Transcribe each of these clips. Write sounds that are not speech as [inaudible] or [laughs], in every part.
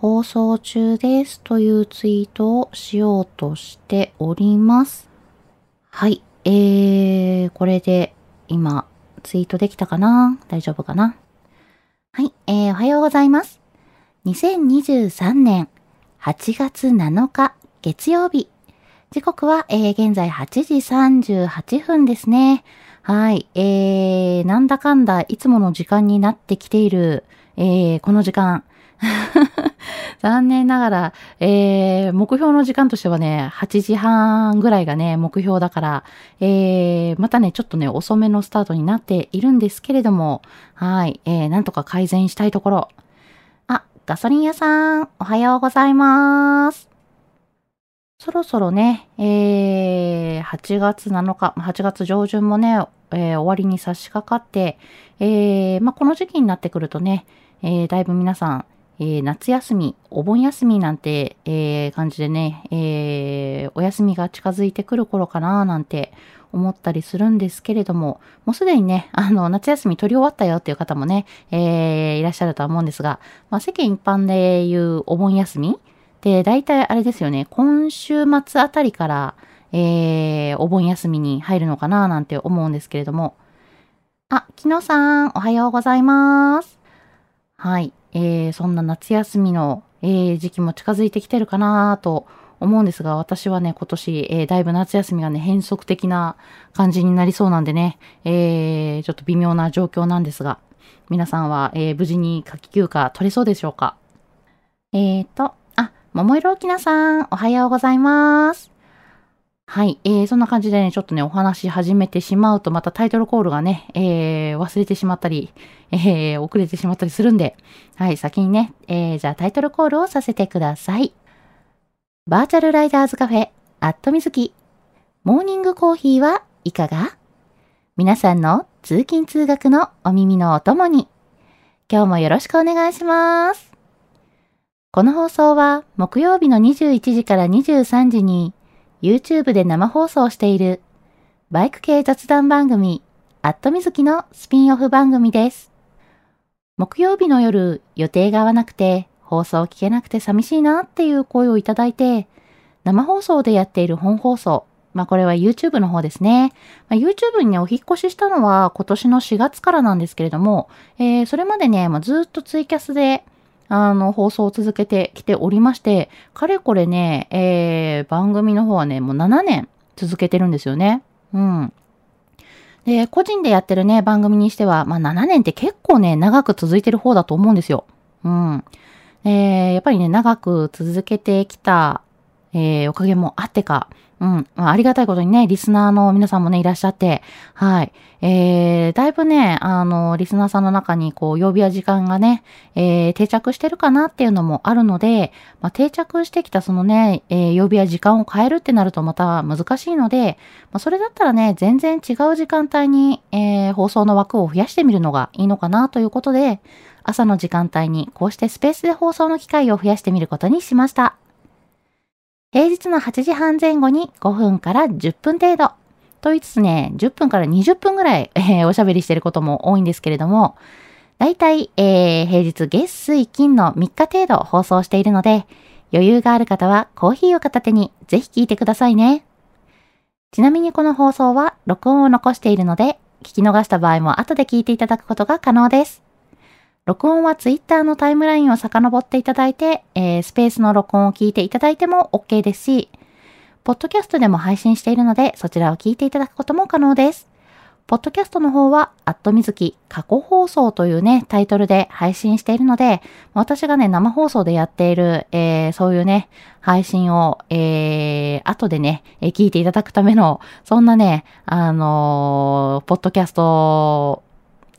放送中ですというツイートをしようとしております。はい。えー、これで今ツイートできたかな？大丈夫かな？はい。えー、おはようございます。2023年8月7日月曜日。時刻は、えー、現在8時38分ですね。はい。えー、なんだかんだいつもの時間になってきている、えー、この時間。残念ながら、えー、目標の時間としてはね、8時半ぐらいがね、目標だから、えー、またね、ちょっとね、遅めのスタートになっているんですけれども、はい、えー、なんとか改善したいところ。あ、ガソリン屋さん、おはようございます。そろそろね、えー、8月7日、8月上旬もね、えー、終わりに差し掛かって、えー、まあ、この時期になってくるとね、えー、だいぶ皆さん、えー、夏休み、お盆休みなんて、えー、感じでね、えー、お休みが近づいてくる頃かななんて思ったりするんですけれども、もうすでにね、あの、夏休み取り終わったよっていう方もね、えー、いらっしゃるとは思うんですが、まあ、世間一般でいうお盆休みで、大体あれですよね、今週末あたりから、えー、お盆休みに入るのかななんて思うんですけれども、あ、木野さん、おはようございます。はい。えー、そんな夏休みの、えー、時期も近づいてきてるかなと思うんですが、私はね、今年、えー、だいぶ夏休みがね、変則的な感じになりそうなんでね、えー、ちょっと微妙な状況なんですが、皆さんは、えー、無事に夏季休暇取れそうでしょうか？えーと、あ、桃色きなさん、おはようございます。はい。えー、そんな感じでね、ちょっとね、お話し始めてしまうと、またタイトルコールがね、えー、忘れてしまったり、えー、遅れてしまったりするんで、はい、先にね、えー、じゃあタイトルコールをさせてください。バーチャルライダーズカフェ、アットみずき。モーニングコーヒーはいかが？皆さんの通勤通学のお耳のお供に、今日もよろしくお願いします。この放送は木曜日の21時から23時に YouTube で生放送しているバイク系雑談番組アットみずきのスピンオフ番組です。木曜日の夜予定が合わなくて放送聞けなくて寂しいなっていう声をいただいて生放送でやっている本放送まあこれは YouTube の方ですね。まあ、YouTube にね、お引越ししたのは今年の4月からなんですけれども、えー、それまでね、まあ、ずっとツイキャスであの、放送を続けてきておりまして、かれこれね、えー、番組の方はね、もう7年続けてるんですよね。うん。で、個人でやってるね、番組にしては、まあ7年って結構ね、長く続いてる方だと思うんですよ。うん。えー、やっぱりね、長く続けてきた、えー、おかげもあってか、うん。まあ、ありがたいことにね、リスナーの皆さんもね、いらっしゃって、はい。えー、だいぶね、あの、リスナーさんの中に、こう、曜日や時間がね、えー、定着してるかなっていうのもあるので、まあ、定着してきたそのね、えー、曜日や時間を変えるってなるとまた難しいので、まあ、それだったらね、全然違う時間帯に、えー、放送の枠を増やしてみるのがいいのかなということで、朝の時間帯にこうしてスペースで放送の機会を増やしてみることにしました。平日の8時半前後に5分から10分程度。と言いつつね、10分から20分ぐらい、えー、[laughs] おしゃべりしてることも多いんですけれども、だいたい、えー、平日月水金の3日程度放送しているので、余裕がある方はコーヒーを片手にぜひ聞いてくださいね。ちなみにこの放送は録音を残しているので、聞き逃した場合も後で聞いていただくことが可能です。録音は Twitter のタイムラインを遡っていただいて、えー、スペースの録音を聞いていただいても OK ですし、ポッドキャストでも配信しているので、そちらを聞いていただくことも可能です。ポッドキャストの方は、アットみずき過去放送というね、タイトルで配信しているので、私がね、生放送でやっている、えー、そういうね、配信を、えー、後でね、えー、聞いていただくための、そんなね、あのー、ポッドキャスト、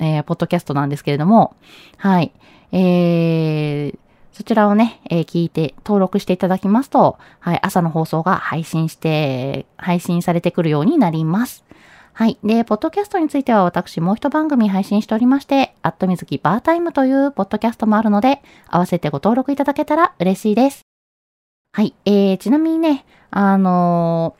えー、ポッドキャストなんですけれども、はい。えー、そちらをね、えー、聞いて登録していただきますと、はい、朝の放送が配信して、配信されてくるようになります。はい。で、ポッドキャストについては私もう一番組配信しておりまして、アットみずきバータイムというポッドキャストもあるので、合わせてご登録いただけたら嬉しいです。はい。えー、ちなみにね、あの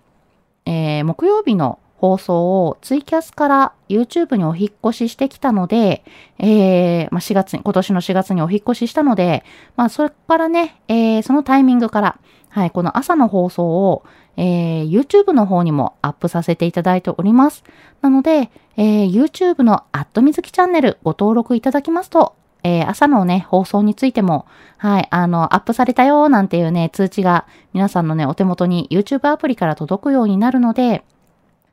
ー、えー、木曜日の放送をツイキャスから YouTube にお引越ししてきたので、えー、まあ、4月に、今年の4月にお引越ししたので、まあ、それからね、えー、そのタイミングから、はい、この朝の放送を、えー、YouTube の方にもアップさせていただいております。なので、えー、YouTube のアットみずきチャンネルご登録いただきますと、えー、朝のね、放送についても、はい、あの、アップされたよなんていうね、通知が皆さんのね、お手元に YouTube アプリから届くようになるので、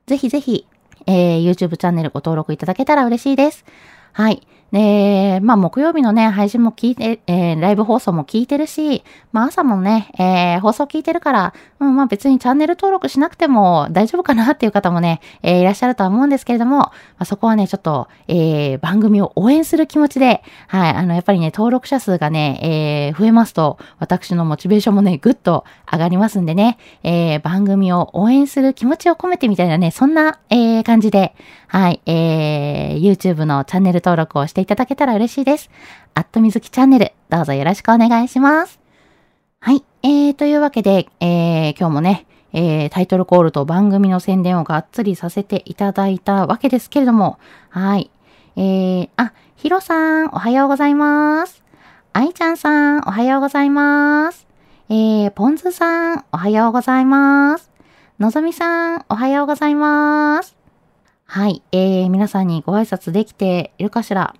ぜひぜひ、えー、YouTube チャンネルご登録いただけたら嬉しいです。はい。で、まあ、木曜日のね、配信も聞いて、えー、ライブ放送も聞いてるし、まあ、朝もね、えー、放送聞いてるから、うん、まあ、別にチャンネル登録しなくても大丈夫かなっていう方もね、えー、いらっしゃるとは思うんですけれども、まあ、そこはね、ちょっと、えー、番組を応援する気持ちで、はい、あの、やっぱりね、登録者数がね、えー、増えますと、私のモチベーションもね、ぐっと上がりますんでね、えー、番組を応援する気持ちを込めてみたいなね、そんな、えー、感じで、はい、えー、YouTube のチャンネル登録をしていただけたら嬉しいです。アットみずきチャンネル、どうぞよろしくお願いします。はい、えー、というわけで、えー、今日もね、えー、タイトルコールと番組の宣伝をがっつりさせていただいたわけですけれども、はい。えー、あ、ヒロさん、おはようございます。アイちゃんさん、おはようございます。えー、ポンズさん、おはようございます。のぞみさん、おはようございます。はい。えー、皆さんにご挨拶できているかしら？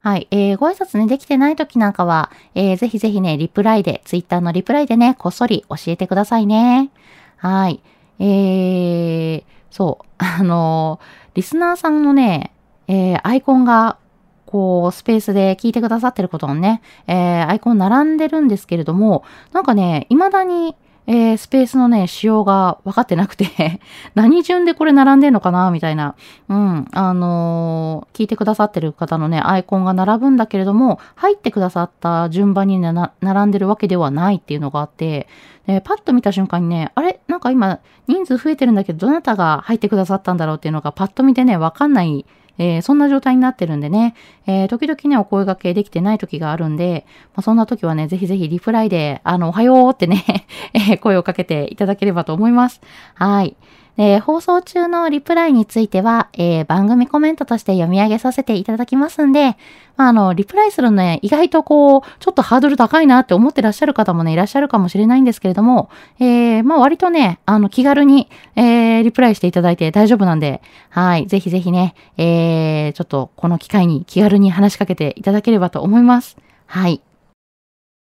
はい。えー、ご挨拶ね、できてない時なんかは、えー、ぜひぜひね、リプライで、ツイッターのリプライでね、こっそり教えてくださいね。はい。えー、そう。[laughs] あのー、リスナーさんのね、えー、アイコンが、こう、スペースで聞いてくださってることのね、えー、アイコン並んでるんですけれども、なんかね、未だに、えー、スペースのね、仕様が分かってなくて [laughs] 何順でこれ並んでんのかなみたいな。うん。あのー、聞いてくださってる方のね、アイコンが並ぶんだけれども、入ってくださった順番に、ね、並んでるわけではないっていうのがあって、でパッと見た瞬間にね、あれ？なんか今、人数増えてるんだけど、どなたが入ってくださったんだろうっていうのがパッと見てね、わかんないえー、そんな状態になってるんでね、えー、時々ね、お声掛けできてない時があるんで、まあ、そんな時はね、ぜひぜひリプライで、あの、おはようってね [laughs] え声をかけていただければと思います。はい。で、放送中のリプライについては、えー、番組コメントとして読み上げさせていただきますんで、まあ、あの、リプライするのね、意外とこう、ちょっとハードル高いなって思ってらっしゃる方もね、いらっしゃるかもしれないんですけれども、えー、まあ、割とね、あの、気軽に、えー、リプライしていただいて大丈夫なんで、はい、ぜひぜひね、えー、ちょっとこの機会に気軽に話しかけていただければと思います。はい。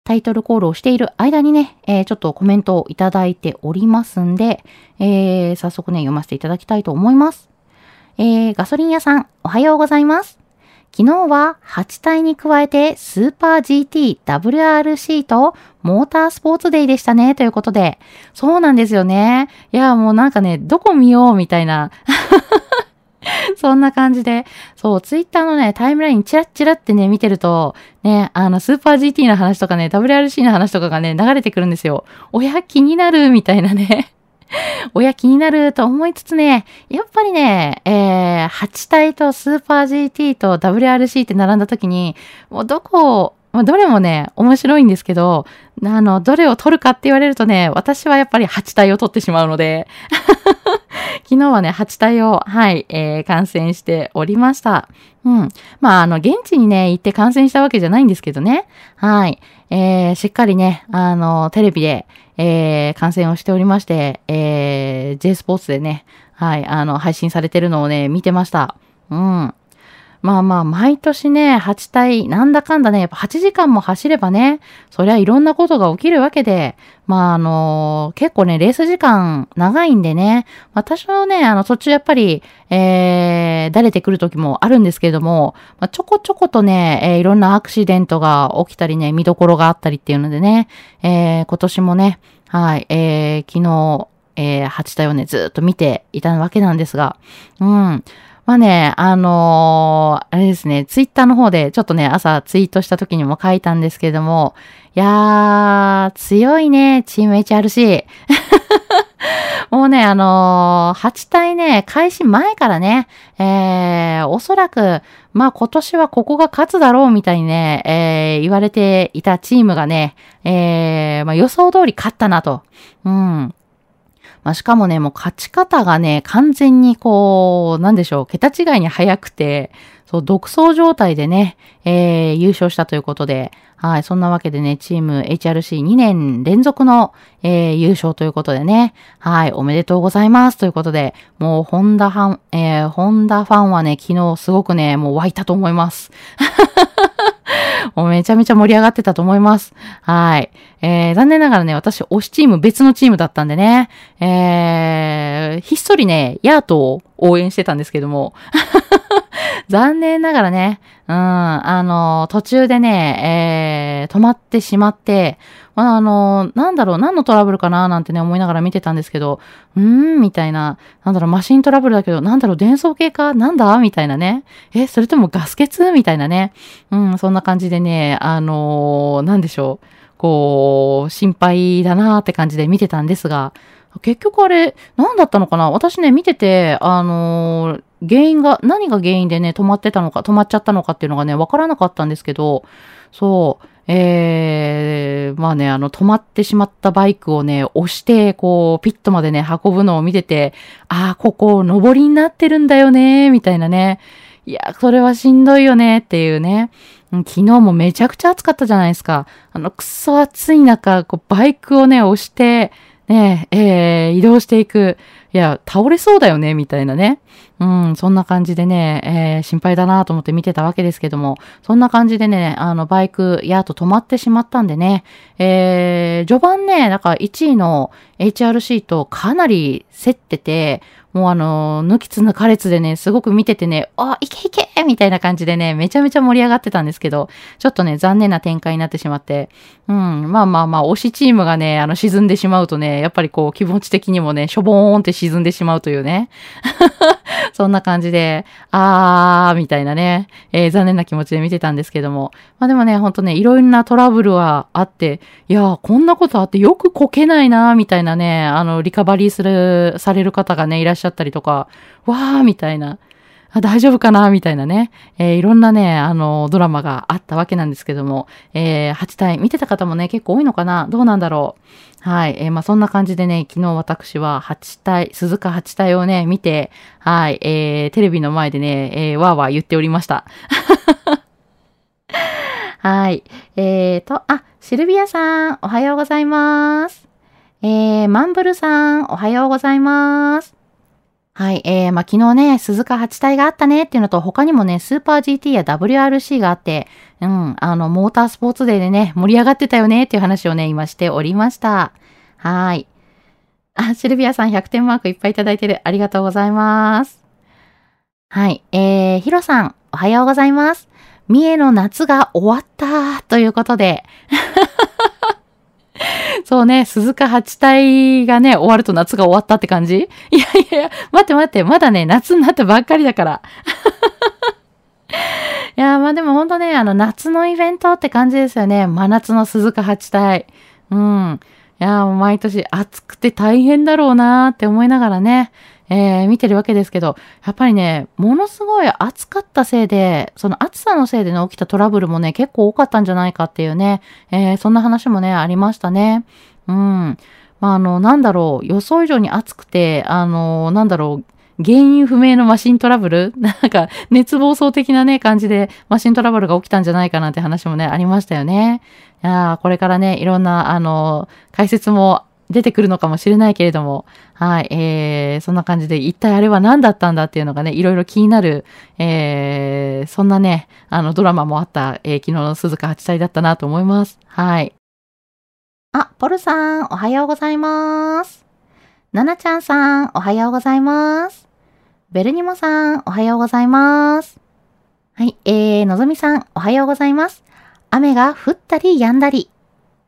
タイトルコールをしている間にね、えー、ちょっとコメントをいただいておりますんで、えー、早速ね、読ませていただきたいと思います。えー、ガソリン屋さん、おはようございます。昨日は8体に加えてスーパー GT WRC とモータースポーツデーでしたね。ということで。そうなんですよね。いや、もうなんかね、どこ見ようみたいな [laughs] そんな感じで、そう、ツイッターのね、タイムラインチラッチラってね、見てると、ね、あの、スーパー GT の話とかね、WRC の話とかがね、流れてくるんですよ。親気になるみたいなね。[laughs] 親気になると思いつつね、やっぱりね、えー、8体とスーパー GT と WRC って並んだ時に、もうどこをまあ、どれもね、面白いんですけど、あの、どれを取るかって言われるとね、私はやっぱり8体を取ってしまうので、[laughs] 昨日はね、8体を、はい、えー、観戦しておりました。うん。まあ、あの、現地にね、行って観戦したわけじゃないんですけどね。はい。えー、しっかりね、あの、テレビで、えー、観戦をしておりまして、えー、J スポーツでね、はい、あの、配信されてるのをね、見てました。うん。まあまあ、毎年ね、8体、なんだかんだね、やっぱ8時間も走ればね、そりゃいろんなことが起きるわけで、まああの結構ね、レース時間長いんでね、私はね、あの途中やっぱり、えー、だれてくる時もあるんですけれども、まあ、ちょこちょことね、えー、いろんなアクシデントが起きたりね、見どころがあったりっていうのでね、えー、今年もね、はい、えー、昨日、えー、8体をね、ずっと見ていたわけなんですが、うん。まあね、あのー、あれですね、ツイッターの方でちょっとね、朝ツイートした時にも書いたんですけれども、いやー、強いね、チーム HRC。[laughs] もうね、あのー、8体ね、開始前からね、えー、おそらく、まあ今年はここが勝つだろうみたいにね、えー、言われていたチームがね、えー、まあ予想通り勝ったなと。うん。まあ、しかもね、もう勝ち方がね、完全にこう、なんでしょう、桁違いに早くて、そう、独走状態でね、えー、優勝したということで、はい、そんなわけでね、チーム HRC2 年連続の、えー、優勝ということでね、はい、おめでとうございますということで、もう、ホンダファン、えー、ホンダファンはね、昨日すごくね、もう湧いたと思います。[laughs] もうめちゃめちゃ盛り上がってたと思います。はい。えー、残念ながらね、私、推しチーム別のチームだったんでね、えー、ひっそりね、ヤートを応援してたんですけども、残念ながらね、うん、あの、途中でね、えー、止まってしまって、まあ、あの、なんだろう、何のトラブルかななんてね、思いながら見てたんですけど、うーん、みたいな、なんだろう、マシントラブルだけど、なんだろう、伝送系かなんだ？みたいなね。え、それともガス欠？みたいなね。うん、そんな感じでね、あの、なんでしょう。こう、心配だなーって感じで見てたんですが、結局あれ、何だったのかな？私ね、見てて、あのー、原因が、何が原因でね、止まってたのか、止まっちゃったのかっていうのがね、わからなかったんですけど、そう、えー、まあね、あの、止まってしまったバイクをね、押して、こう、ピットまでね、運ぶのを見てて、ああ、ここ、上りになってるんだよね、みたいなね。いや、それはしんどいよね、っていうね。昨日もめちゃくちゃ暑かったじゃないですか。あの、くそ暑い中、こう、バイクをね、押して、ね、ええー、移動していく。いや、倒れそうだよね、みたいなね。うん、そんな感じでね、えー、心配だなと思って見てたわけですけども、そんな感じでね、あの、バイク、やっと止まってしまったんでね、えー、序盤ね、なんから1位の HRC とかなり競ってて、もうあの、抜きつ抜かれつでね、すごく見ててね、あ、いけいけみたいな感じでね、めちゃめちゃ盛り上がってたんですけど、ちょっとね、残念な展開になってしまって、うん、まあまあまあ、推しチームがね、あの、沈んでしまうとね、やっぱりこう、気持ち的にもね、しょぼーんって沈んでしまうというね。そんな感じで、あー、みたいなね、えー、残念な気持ちで見てたんですけども。まあでもね、ほんとね、いろいろなトラブルはあって、いやーこんなことあってよくこけないな、みたいなね、あの、リカバリーする、される方がね、いらっしゃったりとか、わー、みたいな。大丈夫かな？みたいなね、えー、いろんなね、あの、ドラマがあったわけなんですけども、えー、8体見てた方もね、結構多いのかな？どうなんだろう？はい。えー、まあ、そんな感じでね、昨日私は8体、鈴鹿8体をね、見て、はい、えー、テレビの前でね、えー、わーわー言っておりました。[laughs] はい。えーと、あ、シルビアさん、おはようございます。えー、マンブルさん、おはようございます。はい。えー、まあ、昨日ね、鈴鹿8体があったねっていうのと、他にもね、スーパー GT や WRC があって、うん、あの、モータースポーツデーでね、盛り上がってたよねっていう話をね、今しておりました。はい。あ、シルビアさん100点マークいっぱいいただいてる。ありがとうございます。はい。えー、ヒロさん、おはようございます。三重の夏が終わったということで。そうね、鈴鹿八体がね、終わると夏が終わったって感じ？[laughs] いやいやいや、待って待って、まだね、夏になったばっかりだから。[laughs] いやまあでもほんとね、あの、夏のイベントって感じですよね。真夏の鈴鹿八体。うん。いやもう毎年暑くて大変だろうなーって思いながらね、えー、見てるわけですけど、やっぱりね、ものすごい暑かったせいで、その暑さのせいでね、起きたトラブルもね、結構多かったんじゃないかっていうね、えー、そんな話もね、ありましたね。うん。まあ、あの、なんだろう、予想以上に暑くて、あの、なんだろう、原因不明のマシントラブル？[laughs] なんか、熱暴走的なね、感じでマシントラブルが起きたんじゃないかなんて話もね、ありましたよね。いやこれからね、いろんな、あの、解説も出てくるのかもしれないけれども、はい、えー、そんな感じで、一体あれは何だったんだっていうのがね、いろいろ気になる、えー、そんなね、あの、ドラマもあった、えー、昨日の鈴鹿八体だったなと思います。はい。あ、ポルさん、おはようございます。ななちゃんさん、おはようございます。ベルニモさん、おはようございます。はい、えー、のぞみさん、おはようございます。雨が降ったり止んだり。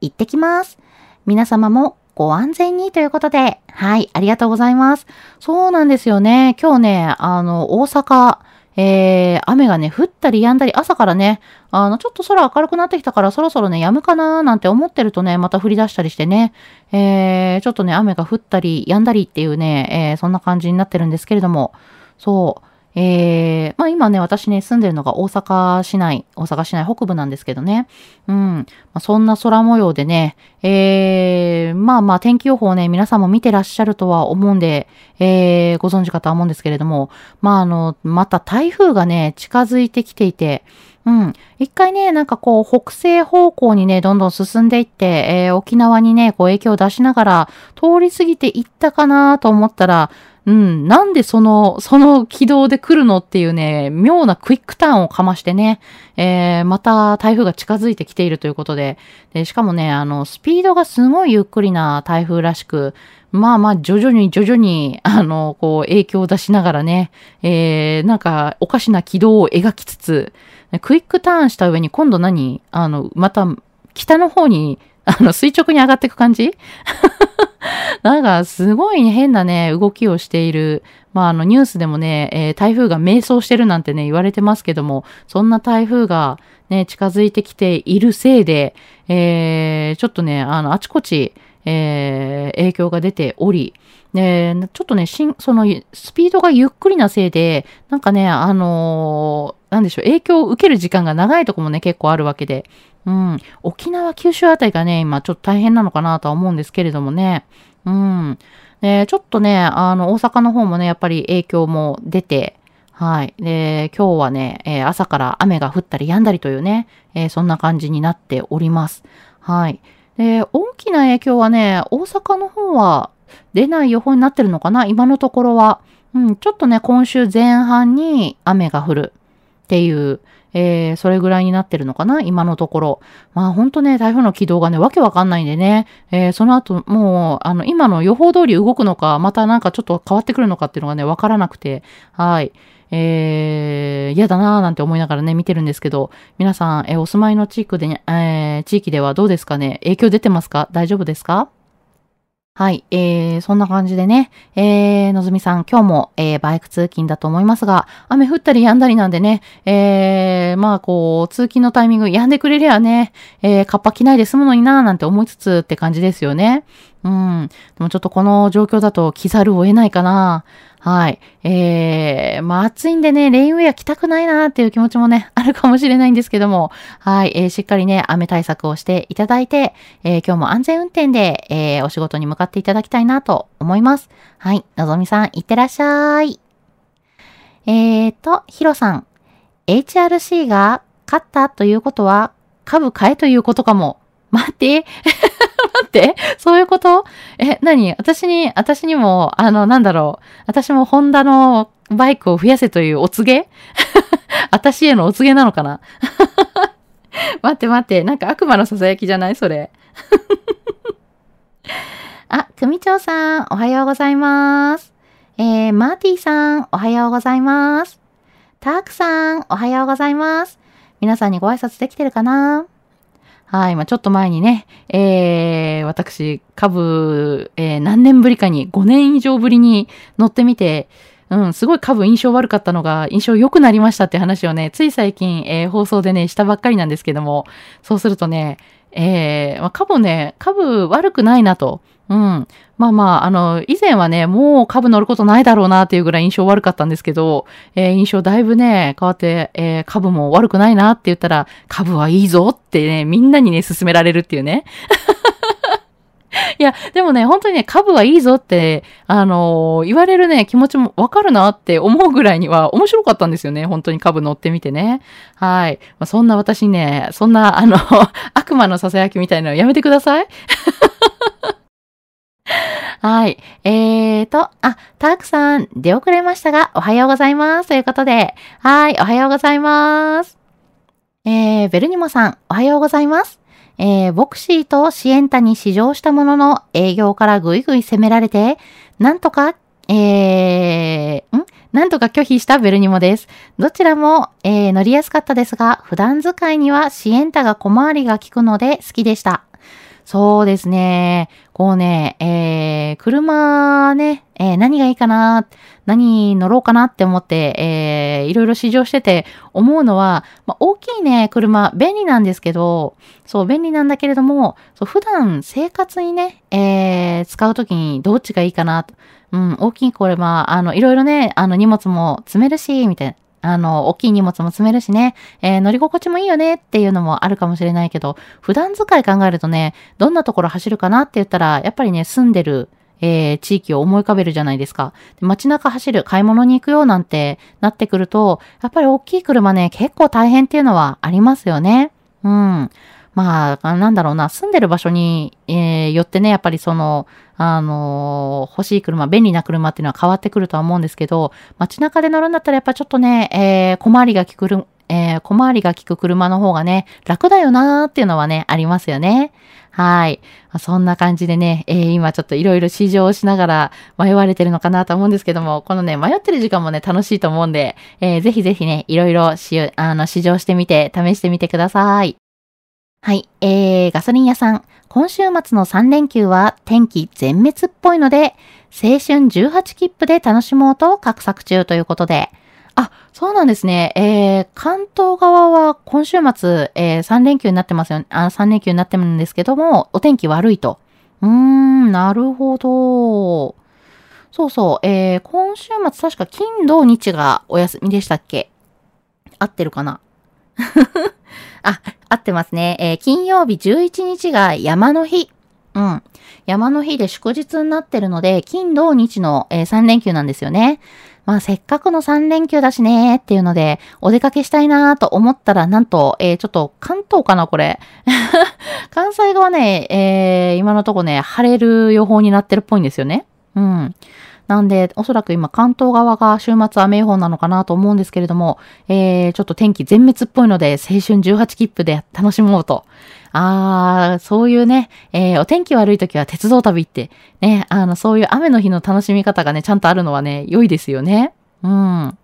行ってきます。皆様もご安全にということで、はい、ありがとうございます。そうなんですよね。今日ね、あの、大阪、えー、雨がね、降ったり止んだり、朝からね、あの、ちょっと空明るくなってきたから、そろそろね、止むかなーなんて思ってるとね、また降り出したりしてね、えー、ちょっとね、雨が降ったり止んだりっていうね、えー、そんな感じになってるんですけれども、そう、えー、まあ今ね、私ね、住んでるのが大阪市内、大阪市内北部なんですけどね。うん。まあ、そんな空模様でね、えー、まあまあ天気予報ね、皆さんも見てらっしゃるとは思うんで、えー、ご存知かとは思うんですけれども、まああの、また台風がね、近づいてきていて、うん。一回ね、なんかこう、北西方向にね、どんどん進んでいって、えー、沖縄にね、こう影響を出しながら、通り過ぎていったかなと思ったら、うん、なんでその、その軌道で来るのっていうね、妙なクイックターンをかましてね、えー、また台風が近づいてきているということで、で、しかもね、あの、スピードがすごいゆっくりな台風らしく、まあまあ、徐々に徐々に、あの、こう、影響を出しながらね、えー、なんか、おかしな軌道を描きつつ、クイックターンした上に今度何？あの、また、北の方に、あの、垂直に上がっていく感じ？[laughs] なんか、すごい、変なね、動きをしている。まあ、あの、ニュースでもね、えー、台風が迷走してるなんてね、言われてますけども、そんな台風がね、近づいてきているせいで、えー、ちょっとね、あの、あちこち、えー、影響が出ており、で、ちょっとね、しん、その、スピードがゆっくりなせいで、なんかね、あのー、なんでしょう、影響を受ける時間が長いとこもね、結構あるわけで、うん。沖縄、九州あたりがね、今ちょっと大変なのかなとは思うんですけれどもね。うん。で、ちょっとね、あの、大阪の方もね、やっぱり影響も出て、はい。で、今日はね、えー、朝から雨が降ったり止んだりというね、えー、そんな感じになっております。はい。で、大きな影響はね、大阪の方は出ない予報になってるのかな？今のところは。うん、ちょっとね、今週前半に雨が降る。っていう、えー、それぐらいになってるのかな？今のところ。まあほんとね、台風の軌道がね、わけわかんないんでね、えー、その後、もう、あの、今の予報通り動くのか、またなんかちょっと変わってくるのかっていうのがね、わからなくて、はい。えー、嫌だなーなんて思いながらね、見てるんですけど、皆さん、えー、お住まいの地域で、えー、地域ではどうですかね？影響出てますか？大丈夫ですか？はい。えー、そんな感じでね、えー、のずみさん、今日も、えー、バイク通勤だと思いますが、雨降ったり止んだりなんでね、えー、まあ、こう、通勤のタイミング止んでくれりゃね、えー、カッパ着ないで済むのになーなんて思いつつって感じですよね。うん。でもちょっとこの状況だと着ざるを得ないかな。はい。えー、まあ暑いんでね、レインウェア着たくないなーっていう気持ちもね、[laughs] あるかもしれないんですけども、はい。えー、しっかりね、雨対策をしていただいて、えー、今日も安全運転で、えー、お仕事に向かっていただきたいなと思います。はい。のぞみさん、いってらっしゃい。えーと、ヒロさん。HRC が勝ったということは、株買えということかも。待って。待って。そういうこと？え、何？私に、私にも、あの、なんだろう。私もホンダのバイクを増やせというお告げ？[laughs] 私へのお告げなのかな？[laughs] 待って待って。なんか悪魔のささやきじゃない？それ。[laughs] あ、組長さん、おはようございます。えー、マーティーさん、おはようございます。タークさん、おはようございます。皆さんにご挨拶できてるかな？はい。まあ、ちょっと前にね、えー、私、株、えー、何年ぶりかに、5年以上ぶりに乗ってみて、うん、すごい株印象悪かったのが印象良くなりましたって話をね、つい最近、えー、放送でね、したばっかりなんですけども、そうするとね、えー、まあ、株ね、株悪くないなと。うん。まあまあ、あの、以前はね、もう株乗ることないだろうなっていうぐらい印象悪かったんですけど、えー、印象だいぶね、変わって、えー、株も悪くないなって言ったら、株はいいぞってね、みんなにね、勧められるっていうね。[laughs] いや、でもね、本当にね、株はいいぞって、あのー、言われるね、気持ちもわかるなって思うぐらいには面白かったんですよね。本当に株乗ってみてね。はい。まあ、そんな私ね、そんな、あの、[laughs] 悪魔の囁きみたいなのやめてください。[laughs] はい。えーと、あ、たくさん出遅れましたが、おはようございます。ということで、はい、おはようございます。えー、ベルニモさん、おはようございます。えー、ボクシーとシエンタに試乗したものの営業からぐいぐい攻められて、なんとか、えー、ん？なんとか拒否したベルニモです。どちらも、えー、乗りやすかったですが、普段使いにはシエンタが小回りが効くので好きでした。そうですね。こうね、えー、車ね、えー、何がいいかな、何乗ろうかなって思って、えー、いろいろ試乗してて思うのは、まあ、大きいね、車、便利なんですけど、そう、便利なんだけれども、そう普段生活にね、えー、使うときにどっちがいいかな、うん、大きい車、あの、いろいろね、あの、荷物も積めるし、みたいな。あの、大きい荷物も積めるしね、えー、乗り心地もいいよねっていうのもあるかもしれないけど、普段使い考えるとね、どんなところ走るかなって言ったら、やっぱりね、住んでる、えー、地域を思い浮かべるじゃないですか。街中走る、買い物に行くよなんてなってくると、やっぱり大きい車ね、結構大変っていうのはありますよね。うん。まあ、なんだろうな、住んでる場所に、えー、よってね、やっぱりその、あのー、欲しい車、便利な車っていうのは変わってくるとは思うんですけど、街中で乗るんだったらやっぱちょっとね、えー、小回りが利く、えー、小回りが利く車の方がね、楽だよなーっていうのはね、ありますよね。はい。そんな感じでね、えー、今ちょっといろいろ試乗しながら迷われてるのかなと思うんですけども、このね、迷ってる時間もね、楽しいと思うんで、えー、ぜひぜひね、いろいろし、あの、試乗してみて、試してみてください。はい。えー、ガソリン屋さん。今週末の3連休は天気全滅っぽいので、青春18切符で楽しもうと画策中ということで。あ、そうなんですね。えー、関東側は今週末、えー、3連休になってますよね。あ、3連休になってるんですけども、お天気悪いと。うーん、なるほど。そうそう。えー、今週末確か金土日がお休みでしたっけ？合ってるかな？[laughs] あ、合ってますね。えー、金曜日11日が山の日。うん。山の日で祝日になってるので、金土日の、えー、3連休なんですよね。まあせっかくの3連休だしねーっていうので、お出かけしたいなーと思ったら、なんと、えー、ちょっと関東かなこれ。[laughs] 関西側ね、えー、今のとこね、晴れる予報になってるっぽいんですよね。うん。なんで、おそらく今関東側が週末雨予報なのかなと思うんですけれども、えー、ちょっと天気全滅っぽいので、青春18切符で [laughs] 楽しもうと。あー、そういうね、えー、お天気悪い時は鉄道旅って、ね、あの、そういう雨の日の楽しみ方がね、ちゃんとあるのはね、良いですよね。うん。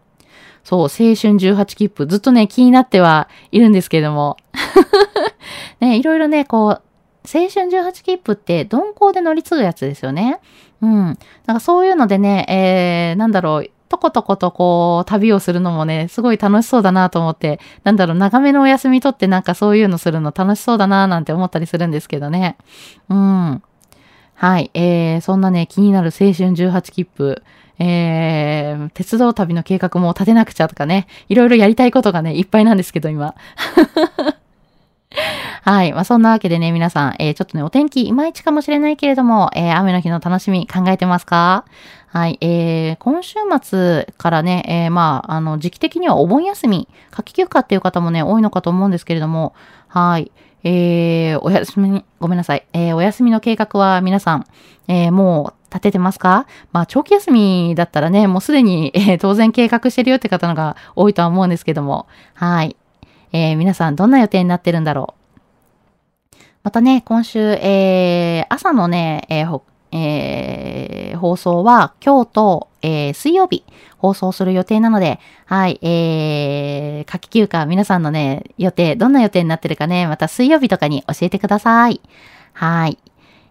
そう、青春18切符、ずっとね、気になってはいるんですけれども。[laughs] ね、いろいろね、こう、青春18切符って鈍行で乗り継ぐやつですよね。うん。なんかそういうのでね、えー、なんだろう、とことことこう、旅をするのもね、すごい楽しそうだなと思って、なんだろう、長めのお休みとってなんかそういうのするの楽しそうだななんて思ったりするんですけどね。うん。はい。えー、そんなね、気になる青春18切符。えー、鉄道旅の計画も立てなくちゃとかね、いろいろやりたいことがね、いっぱいなんですけど、今。[laughs] はい。まあ、そんなわけでね、皆さん、えー、ちょっとね、お天気いまいちかもしれないけれども、えー、雨の日の楽しみ考えてますか？はい。えー、今週末からね、えー、まあ、あの、時期的にはお盆休み、夏季休暇っていう方もね、多いのかと思うんですけれども、はい。えー、お休みに、ごめんなさい。えー、お休みの計画は皆さん、えー、もう立ててますか？まあ、長期休みだったらね、もうすでに、えー、当然計画してるよって方のが多いとは思うんですけども、はい。えー、皆さんどんな予定になってるんだろうまたね、今週、えー、朝のね、えーえー、放送は今日と、えー、水曜日放送する予定なので、はい、えー、夏季休暇皆さんのね、予定、どんな予定になってるかね、また水曜日とかに教えてください。はい。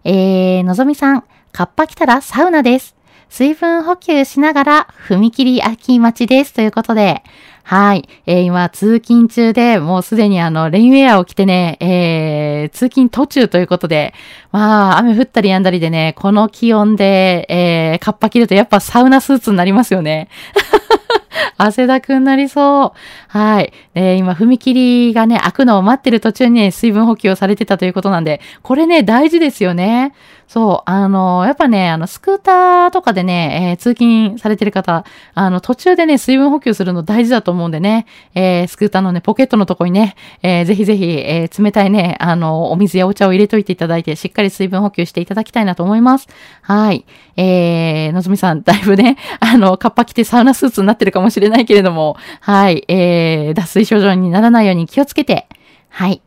えー、のぞみさん、カッパ来たらサウナです。水分補給しながら踏切秋待ちですということで、はい。えー、今、通勤中で、もうすでにあの、レインウェアを着てね、えー、通勤途中ということで、まあ、雨降ったり止んだりでね、この気温で、えー、カッパ着るとやっぱサウナスーツになりますよね。[laughs] 汗だくになりそう。はい。で、今、踏切がね、開くのを待ってる途中にね、水分補給をされてたということなんで、これね、大事ですよね。そう、あの、やっぱね、あの、スクーターとかでね、えー、通勤されてる方、あの、途中でね、水分補給するの大事だと思う思うんでね、えー、スクーターのね、ポケットのとこにね、えー、ぜひぜひ、えー、冷たいね、あの、お水やお茶を入れといていただいて、しっかり水分補給していただきたいなと思います。はい。えー、のぞみさん、[laughs] だいぶね、あの、カッパ着てサウナスーツになってるかもしれないけれども、はい、えー、脱水症状にならないように気をつけて、はい。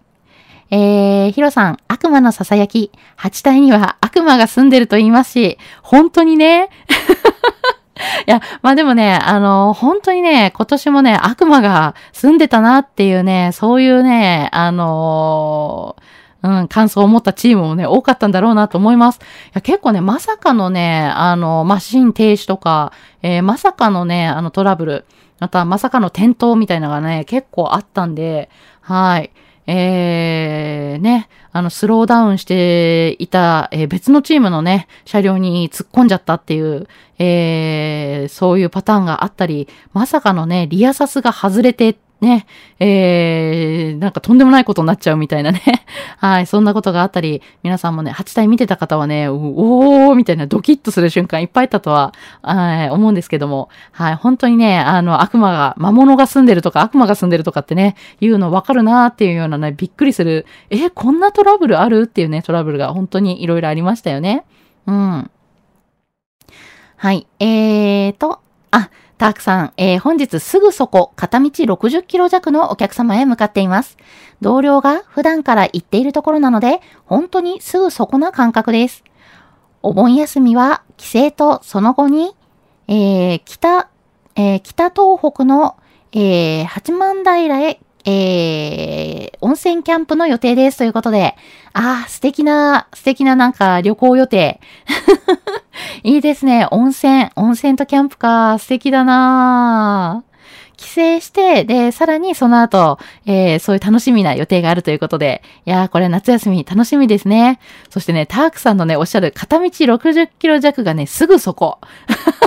えー、ヒロさん、悪魔の囁き、八体には悪魔が住んでると言いますし、本当にね、いや、まあでもね、あの、本当にね、今年もね、悪魔が住んでたなっていうね、そういうね、あのうん、感想を持ったチームもね、多かったんだろうなと思います。いや結構ね、まさかのね、あの、マシン停止とか、えー、まさかのね、あのトラブル、またまさかの転倒みたいなのがね、結構あったんで、はい。えー、ね、あの、スローダウンしていた、えー、別のチームのね、車両に突っ込んじゃったっていう、えー、そういうパターンがあったり、まさかのね、リアサスが外れてね、えー、なんかとんでもないことになっちゃうみたいなね。[laughs] はい、そんなことがあったり、皆さんもね、8体見てた方はね、おーみたいなドキッとする瞬間いっぱいあったとは、はい思うんですけども、はい、本当にね、あの、悪魔が、魔物が住んでるとか、悪魔が住んでるとかってね、言うのわかるなーっていうようなね、びっくりする、え、こんなトラブルある？っていうね、トラブルが本当にいろいろありましたよね。うん。はい、えーと、あ、タークさん、えー、本日すぐそこ、片道60キロ弱のお客様へ向かっています。同僚が普段から行っているところなので、本当にすぐそこな感覚です。お盆休みは帰省とその後に、えー、北、えー、北東北の、えー、八幡平へ、えー、温泉キャンプの予定ですということで、ああ、素敵な、素敵ななんか旅行予定。いいですね。温泉。温泉とキャンプか。素敵だな帰省して、で、さらにその後、えー、そういう楽しみな予定があるということで、いやー、これ夏休み楽しみですね。そしてね、タークさんのね、おっしゃる片道60キロ弱がね、すぐそこ。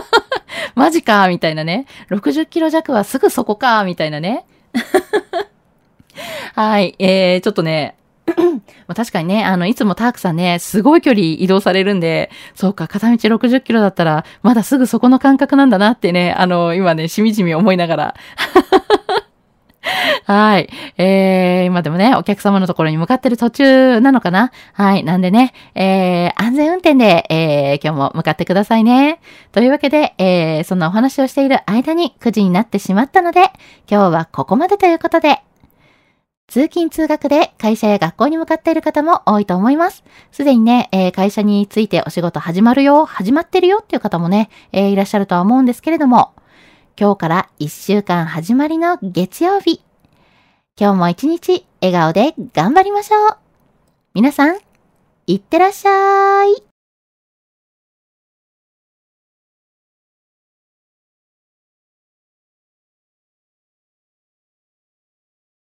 [laughs] マジかみたいなね。60キロ弱はすぐそこかみたいなね。はい。えー、ちょっとね、まあ確かにね、あの、いつもタークさんね、すごい距離移動されるんで、そうか、片道60キロだったら、まだすぐそこの感覚なんだなってね、あの、今ね、しみじみ思いながら。[laughs] はい。えー、今でもね、お客様のところに向かってる途中なのかな？はい。なんでね、えー、安全運転で、えー、今日も向かってくださいね。というわけで、えー、そんなお話をしている間に9時になってしまったので、今日はここまでということで、通勤通学で会社や学校に向かっている方も多いと思います。すでにね、えー、会社についてお仕事始まるよ、始まってるよっていう方もね、えー、いらっしゃるとは思うんですけれども、今日から1週間始まりの月曜日。今日も一日笑顔で頑張りましょう。皆さん、いってらっしゃい。